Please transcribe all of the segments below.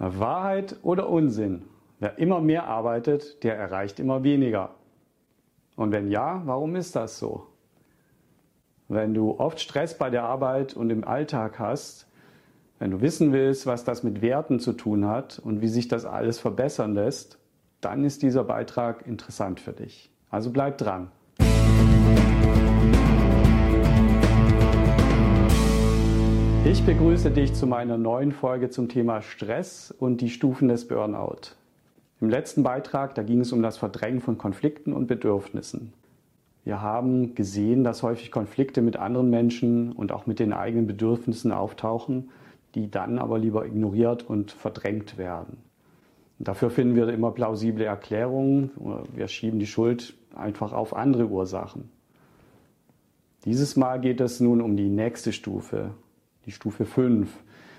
Wahrheit oder Unsinn? Wer immer mehr arbeitet, der erreicht immer weniger. Und wenn ja, warum ist das so? Wenn du oft Stress bei der Arbeit und im Alltag hast, wenn du wissen willst, was das mit Werten zu tun hat und wie sich das alles verbessern lässt, dann ist dieser Beitrag interessant für dich. Also bleib dran. Ich begrüße dich zu meiner neuen Folge zum Thema Stress und die Stufen des Burnout. Im letzten Beitrag, da ging es um das Verdrängen von Konflikten und Bedürfnissen. Wir haben gesehen, dass häufig Konflikte mit anderen Menschen und auch mit den eigenen Bedürfnissen auftauchen die dann aber lieber ignoriert und verdrängt werden. Dafür finden wir immer plausible Erklärungen. Wir schieben die Schuld einfach auf andere Ursachen. Dieses Mal geht es nun um die nächste Stufe, die Stufe 5,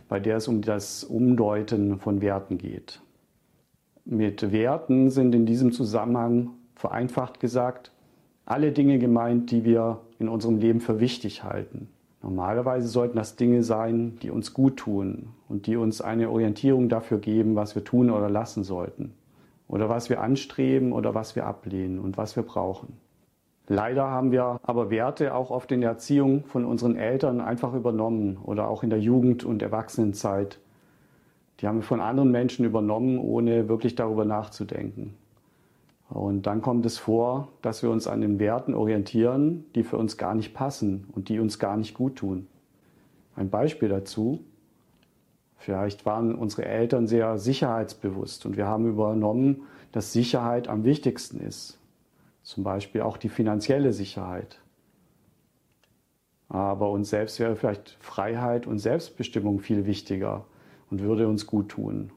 bei der es um das Umdeuten von Werten geht. Mit Werten sind in diesem Zusammenhang vereinfacht gesagt alle Dinge gemeint, die wir in unserem Leben für wichtig halten. Normalerweise sollten das Dinge sein, die uns gut tun und die uns eine Orientierung dafür geben, was wir tun oder lassen sollten. Oder was wir anstreben oder was wir ablehnen und was wir brauchen. Leider haben wir aber Werte auch oft in der Erziehung von unseren Eltern einfach übernommen oder auch in der Jugend- und Erwachsenenzeit. Die haben wir von anderen Menschen übernommen, ohne wirklich darüber nachzudenken. Und dann kommt es vor, dass wir uns an den Werten orientieren, die für uns gar nicht passen und die uns gar nicht gut tun. Ein Beispiel dazu. Vielleicht waren unsere Eltern sehr sicherheitsbewusst und wir haben übernommen, dass Sicherheit am wichtigsten ist. Zum Beispiel auch die finanzielle Sicherheit. Aber uns selbst wäre vielleicht Freiheit und Selbstbestimmung viel wichtiger und würde uns gut tun.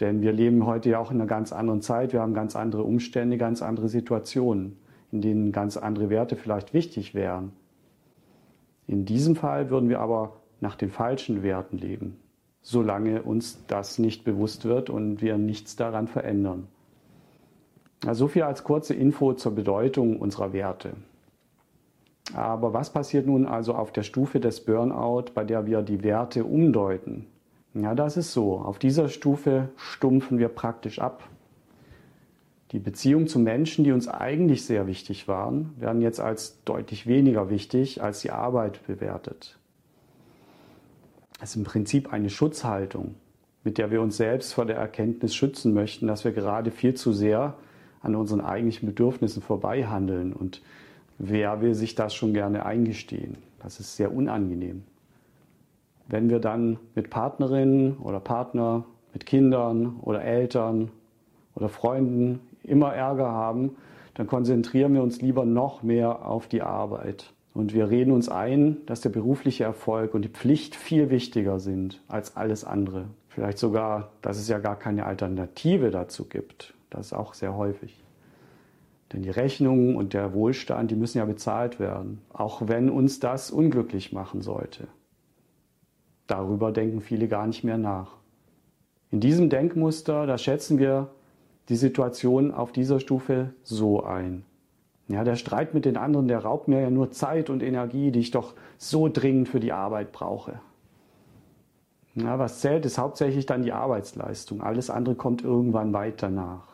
Denn wir leben heute ja auch in einer ganz anderen Zeit. Wir haben ganz andere Umstände, ganz andere Situationen, in denen ganz andere Werte vielleicht wichtig wären. In diesem Fall würden wir aber nach den falschen Werten leben, solange uns das nicht bewusst wird und wir nichts daran verändern. So viel als kurze Info zur Bedeutung unserer Werte. Aber was passiert nun also auf der Stufe des Burnout, bei der wir die Werte umdeuten? Ja, das ist so. Auf dieser Stufe stumpfen wir praktisch ab. Die Beziehungen zu Menschen, die uns eigentlich sehr wichtig waren, werden jetzt als deutlich weniger wichtig als die Arbeit bewertet. Es ist im Prinzip eine Schutzhaltung, mit der wir uns selbst vor der Erkenntnis schützen möchten, dass wir gerade viel zu sehr an unseren eigentlichen Bedürfnissen vorbei handeln. Und wer will sich das schon gerne eingestehen? Das ist sehr unangenehm wenn wir dann mit Partnerinnen oder Partner, mit Kindern oder Eltern oder Freunden immer Ärger haben, dann konzentrieren wir uns lieber noch mehr auf die Arbeit. Und wir reden uns ein, dass der berufliche Erfolg und die Pflicht viel wichtiger sind als alles andere. Vielleicht sogar, dass es ja gar keine Alternative dazu gibt. Das ist auch sehr häufig. Denn die Rechnungen und der Wohlstand, die müssen ja bezahlt werden, auch wenn uns das unglücklich machen sollte. Darüber denken viele gar nicht mehr nach. In diesem Denkmuster, da schätzen wir die Situation auf dieser Stufe so ein. Ja, der Streit mit den anderen, der raubt mir ja nur Zeit und Energie, die ich doch so dringend für die Arbeit brauche. Ja, was zählt, ist hauptsächlich dann die Arbeitsleistung. Alles andere kommt irgendwann weiter nach.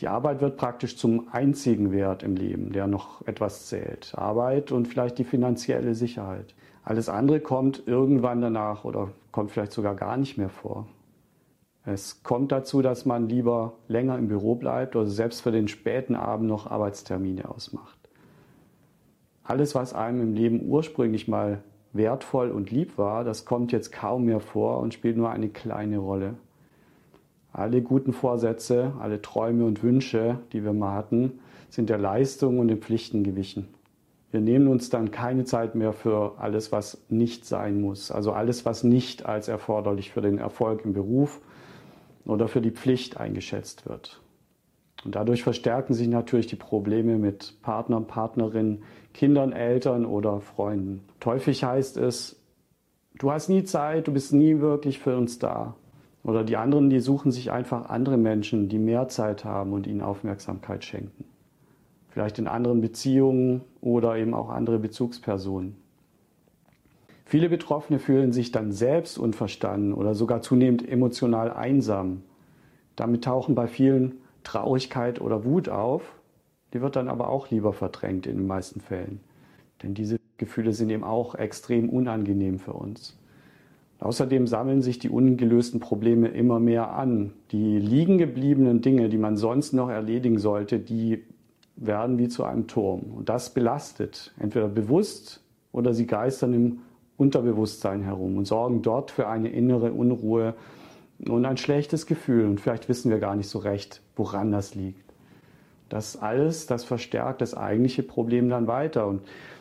Die Arbeit wird praktisch zum einzigen Wert im Leben, der noch etwas zählt. Arbeit und vielleicht die finanzielle Sicherheit. Alles andere kommt irgendwann danach oder kommt vielleicht sogar gar nicht mehr vor. Es kommt dazu, dass man lieber länger im Büro bleibt oder selbst für den späten Abend noch Arbeitstermine ausmacht. Alles, was einem im Leben ursprünglich mal wertvoll und lieb war, das kommt jetzt kaum mehr vor und spielt nur eine kleine Rolle. Alle guten Vorsätze, alle Träume und Wünsche, die wir mal hatten, sind der Leistung und den Pflichten gewichen. Wir nehmen uns dann keine Zeit mehr für alles, was nicht sein muss. Also alles, was nicht als erforderlich für den Erfolg im Beruf oder für die Pflicht eingeschätzt wird. Und dadurch verstärken sich natürlich die Probleme mit Partnern, Partnerinnen, Kindern, Eltern oder Freunden. Häufig heißt es, du hast nie Zeit, du bist nie wirklich für uns da. Oder die anderen, die suchen sich einfach andere Menschen, die mehr Zeit haben und ihnen Aufmerksamkeit schenken vielleicht in anderen Beziehungen oder eben auch andere Bezugspersonen. Viele Betroffene fühlen sich dann selbst unverstanden oder sogar zunehmend emotional einsam. Damit tauchen bei vielen Traurigkeit oder Wut auf. Die wird dann aber auch lieber verdrängt in den meisten Fällen. Denn diese Gefühle sind eben auch extrem unangenehm für uns. Außerdem sammeln sich die ungelösten Probleme immer mehr an. Die liegen gebliebenen Dinge, die man sonst noch erledigen sollte, die werden wie zu einem Turm. Und das belastet, entweder bewusst oder sie geistern im Unterbewusstsein herum und sorgen dort für eine innere Unruhe und ein schlechtes Gefühl. Und vielleicht wissen wir gar nicht so recht, woran das liegt. Das alles, das verstärkt das eigentliche Problem dann weiter. Und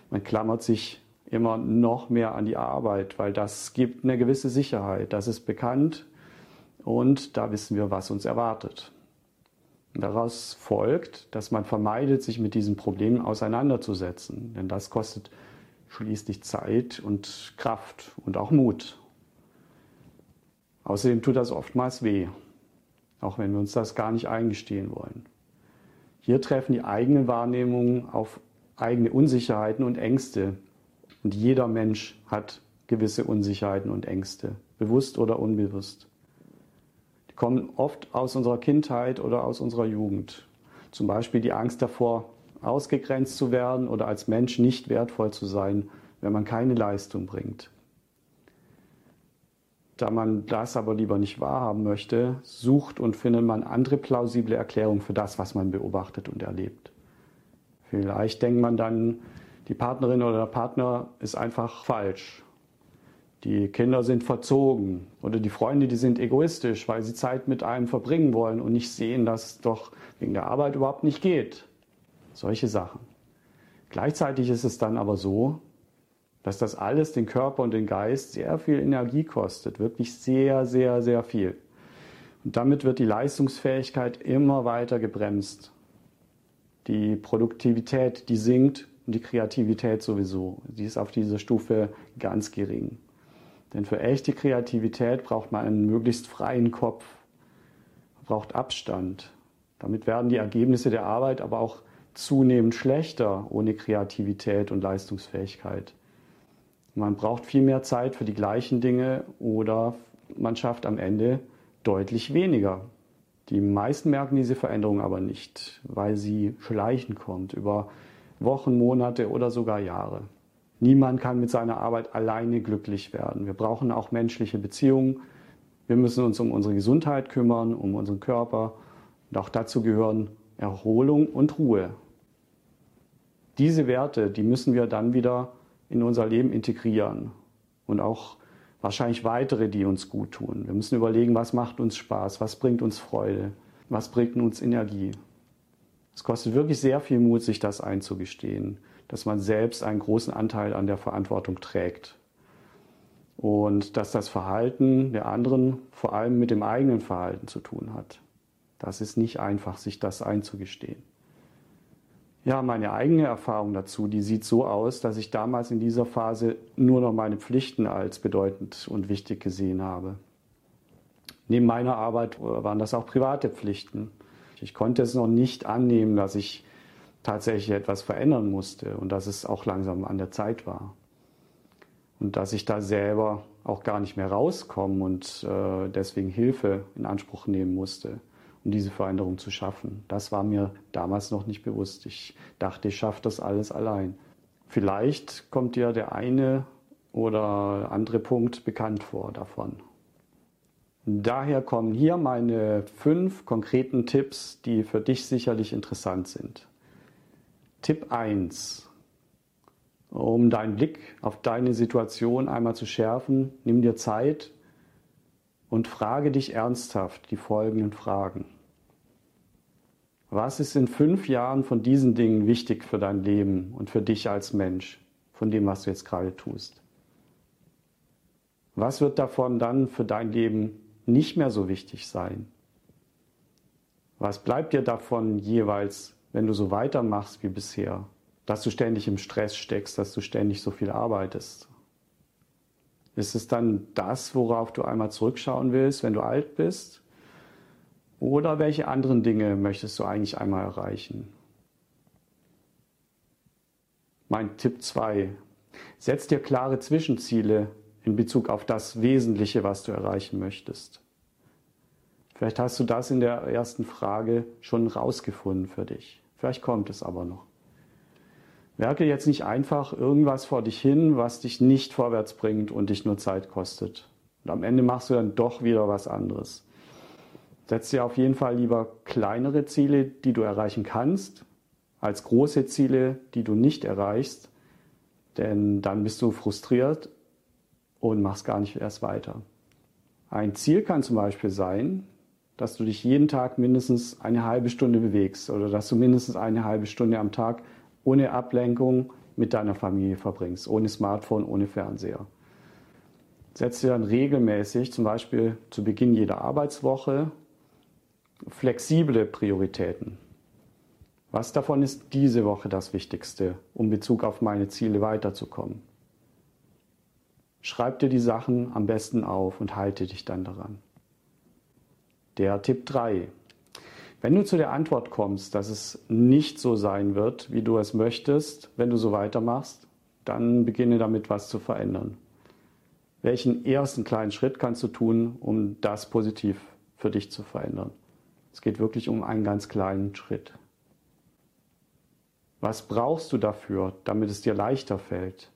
man klammert sich immer noch mehr an die Arbeit, weil das gibt eine gewisse Sicherheit. Das ist bekannt und da wissen wir, was uns erwartet. Daraus folgt, dass man vermeidet, sich mit diesen Problemen auseinanderzusetzen, denn das kostet schließlich Zeit und Kraft und auch Mut. Außerdem tut das oftmals weh, auch wenn wir uns das gar nicht eingestehen wollen. Hier treffen die eigenen Wahrnehmungen auf eigene Unsicherheiten und Ängste, und jeder Mensch hat gewisse Unsicherheiten und Ängste, bewusst oder unbewusst. Die kommen oft aus unserer Kindheit oder aus unserer Jugend. Zum Beispiel die Angst davor, ausgegrenzt zu werden oder als Mensch nicht wertvoll zu sein, wenn man keine Leistung bringt. Da man das aber lieber nicht wahrhaben möchte, sucht und findet man andere plausible Erklärungen für das, was man beobachtet und erlebt. Vielleicht denkt man dann, die Partnerin oder der Partner ist einfach falsch. Die Kinder sind verzogen oder die Freunde, die sind egoistisch, weil sie Zeit mit einem verbringen wollen und nicht sehen, dass es doch wegen der Arbeit überhaupt nicht geht. Solche Sachen. Gleichzeitig ist es dann aber so, dass das alles den Körper und den Geist sehr viel Energie kostet, wirklich sehr, sehr, sehr viel. Und damit wird die Leistungsfähigkeit immer weiter gebremst. Die Produktivität, die sinkt und die Kreativität sowieso. Die ist auf dieser Stufe ganz gering. Denn für echte Kreativität braucht man einen möglichst freien Kopf, man braucht Abstand. Damit werden die Ergebnisse der Arbeit aber auch zunehmend schlechter ohne Kreativität und Leistungsfähigkeit. Man braucht viel mehr Zeit für die gleichen Dinge oder man schafft am Ende deutlich weniger. Die meisten merken diese Veränderung aber nicht, weil sie schleichend kommt über Wochen, Monate oder sogar Jahre. Niemand kann mit seiner Arbeit alleine glücklich werden. Wir brauchen auch menschliche Beziehungen. Wir müssen uns um unsere Gesundheit kümmern, um unseren Körper. Und auch dazu gehören Erholung und Ruhe. Diese Werte, die müssen wir dann wieder in unser Leben integrieren. Und auch wahrscheinlich weitere, die uns gut tun. Wir müssen überlegen, was macht uns Spaß, was bringt uns Freude, was bringt uns Energie. Es kostet wirklich sehr viel Mut, sich das einzugestehen, dass man selbst einen großen Anteil an der Verantwortung trägt. Und dass das Verhalten der anderen vor allem mit dem eigenen Verhalten zu tun hat. Das ist nicht einfach, sich das einzugestehen. Ja, meine eigene Erfahrung dazu, die sieht so aus, dass ich damals in dieser Phase nur noch meine Pflichten als bedeutend und wichtig gesehen habe. Neben meiner Arbeit waren das auch private Pflichten. Ich konnte es noch nicht annehmen, dass ich tatsächlich etwas verändern musste und dass es auch langsam an der Zeit war. Und dass ich da selber auch gar nicht mehr rauskomme und äh, deswegen Hilfe in Anspruch nehmen musste, um diese Veränderung zu schaffen. Das war mir damals noch nicht bewusst. Ich dachte, ich schaffe das alles allein. Vielleicht kommt dir der eine oder andere Punkt bekannt vor davon. Daher kommen hier meine fünf konkreten Tipps, die für dich sicherlich interessant sind. Tipp 1. Um deinen Blick auf deine Situation einmal zu schärfen, nimm dir Zeit und frage dich ernsthaft die folgenden Fragen. Was ist in fünf Jahren von diesen Dingen wichtig für dein Leben und für dich als Mensch, von dem, was du jetzt gerade tust? Was wird davon dann für dein Leben nicht mehr so wichtig sein? Was bleibt dir davon jeweils, wenn du so weitermachst wie bisher? Dass du ständig im Stress steckst, dass du ständig so viel arbeitest? Ist es dann das, worauf du einmal zurückschauen willst, wenn du alt bist? Oder welche anderen Dinge möchtest du eigentlich einmal erreichen? Mein Tipp 2. Setz dir klare Zwischenziele in Bezug auf das Wesentliche, was du erreichen möchtest. Vielleicht hast du das in der ersten Frage schon rausgefunden für dich. Vielleicht kommt es aber noch. Werke jetzt nicht einfach irgendwas vor dich hin, was dich nicht vorwärts bringt und dich nur Zeit kostet. Und am Ende machst du dann doch wieder was anderes. Setz dir auf jeden Fall lieber kleinere Ziele, die du erreichen kannst, als große Ziele, die du nicht erreichst, denn dann bist du frustriert und machst gar nicht erst weiter. Ein Ziel kann zum Beispiel sein, dass du dich jeden Tag mindestens eine halbe Stunde bewegst oder dass du mindestens eine halbe Stunde am Tag ohne Ablenkung mit deiner Familie verbringst, ohne Smartphone, ohne Fernseher. Setz dir dann regelmäßig, zum Beispiel zu Beginn jeder Arbeitswoche, flexible Prioritäten. Was davon ist diese Woche das Wichtigste, um Bezug auf meine Ziele weiterzukommen? Schreib dir die Sachen am besten auf und halte dich dann daran. Der Tipp 3. Wenn du zu der Antwort kommst, dass es nicht so sein wird, wie du es möchtest, wenn du so weitermachst, dann beginne damit, was zu verändern. Welchen ersten kleinen Schritt kannst du tun, um das positiv für dich zu verändern? Es geht wirklich um einen ganz kleinen Schritt. Was brauchst du dafür, damit es dir leichter fällt?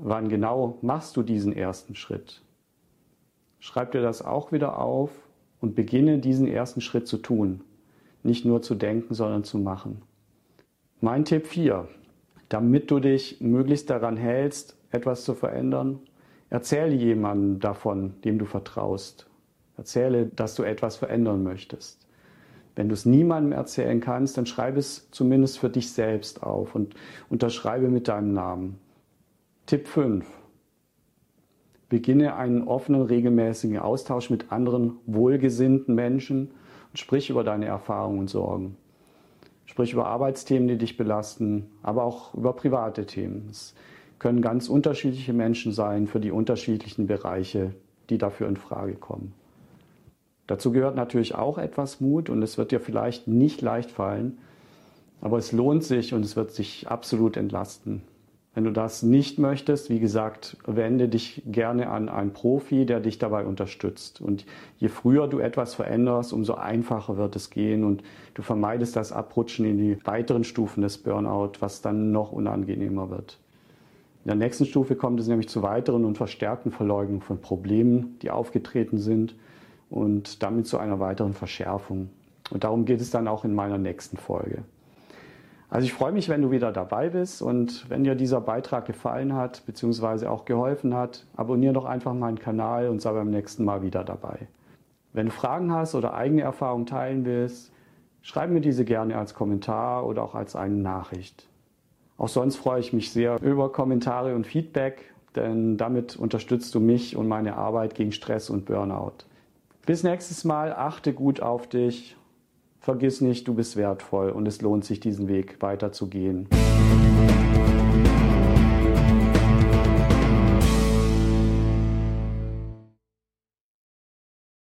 Wann genau machst du diesen ersten Schritt? Schreib dir das auch wieder auf und beginne diesen ersten Schritt zu tun. Nicht nur zu denken, sondern zu machen. Mein Tipp 4. Damit du dich möglichst daran hältst, etwas zu verändern, erzähle jemandem davon, dem du vertraust. Erzähle, dass du etwas verändern möchtest. Wenn du es niemandem erzählen kannst, dann schreibe es zumindest für dich selbst auf und unterschreibe mit deinem Namen. Tipp 5. Beginne einen offenen, regelmäßigen Austausch mit anderen wohlgesinnten Menschen und sprich über deine Erfahrungen und Sorgen. Sprich über Arbeitsthemen, die dich belasten, aber auch über private Themen. Es können ganz unterschiedliche Menschen sein für die unterschiedlichen Bereiche, die dafür in Frage kommen. Dazu gehört natürlich auch etwas Mut und es wird dir vielleicht nicht leicht fallen, aber es lohnt sich und es wird sich absolut entlasten. Wenn du das nicht möchtest, wie gesagt, wende dich gerne an einen Profi, der dich dabei unterstützt. Und je früher du etwas veränderst, umso einfacher wird es gehen und du vermeidest das Abrutschen in die weiteren Stufen des Burnout, was dann noch unangenehmer wird. In der nächsten Stufe kommt es nämlich zu weiteren und verstärkten Verleugnungen von Problemen, die aufgetreten sind und damit zu einer weiteren Verschärfung. Und darum geht es dann auch in meiner nächsten Folge. Also ich freue mich, wenn du wieder dabei bist und wenn dir dieser Beitrag gefallen hat bzw. auch geholfen hat, abonniere doch einfach meinen Kanal und sei beim nächsten Mal wieder dabei. Wenn du Fragen hast oder eigene Erfahrungen teilen willst, schreib mir diese gerne als Kommentar oder auch als eine Nachricht. Auch sonst freue ich mich sehr über Kommentare und Feedback, denn damit unterstützt du mich und meine Arbeit gegen Stress und Burnout. Bis nächstes Mal, achte gut auf dich Vergiss nicht, du bist wertvoll und es lohnt sich, diesen Weg weiterzugehen.